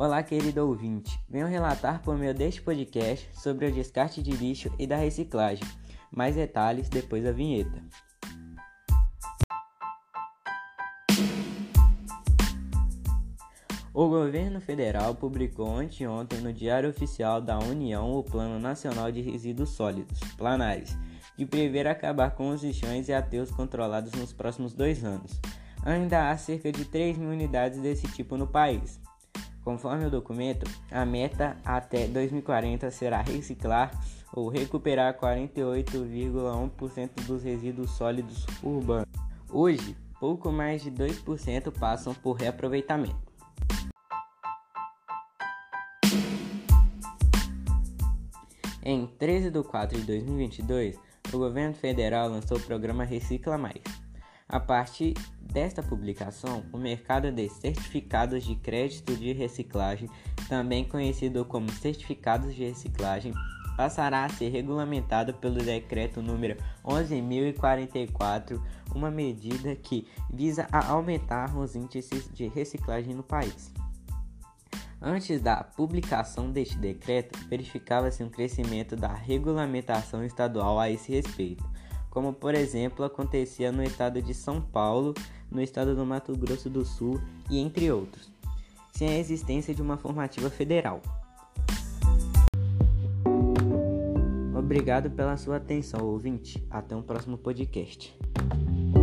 Olá, querido ouvinte. Venho relatar por meio deste podcast sobre o descarte de lixo e da reciclagem. Mais detalhes depois da vinheta. O governo federal publicou anteontem no Diário Oficial da União o Plano Nacional de Resíduos Sólidos, Planares, que prevê acabar com os lixões e aterros controlados nos próximos dois anos. Ainda há cerca de 3 mil unidades desse tipo no país. Conforme o documento, a meta até 2040 será reciclar ou recuperar 48,1% dos resíduos sólidos urbanos. Hoje, pouco mais de 2% passam por reaproveitamento. Em 13 de 4 de 2022, o governo federal lançou o programa Recicla Mais. A partir desta publicação, o mercado de certificados de crédito de reciclagem, também conhecido como certificados de reciclagem, passará a ser regulamentado pelo decreto número 11044, uma medida que visa aumentar os índices de reciclagem no país. Antes da publicação deste decreto, verificava-se um crescimento da regulamentação estadual a esse respeito, como por exemplo acontecia no estado de São Paulo, no estado do Mato Grosso do Sul e entre outros, sem a existência de uma formativa federal. Obrigado pela sua atenção, ouvinte. Até um próximo podcast.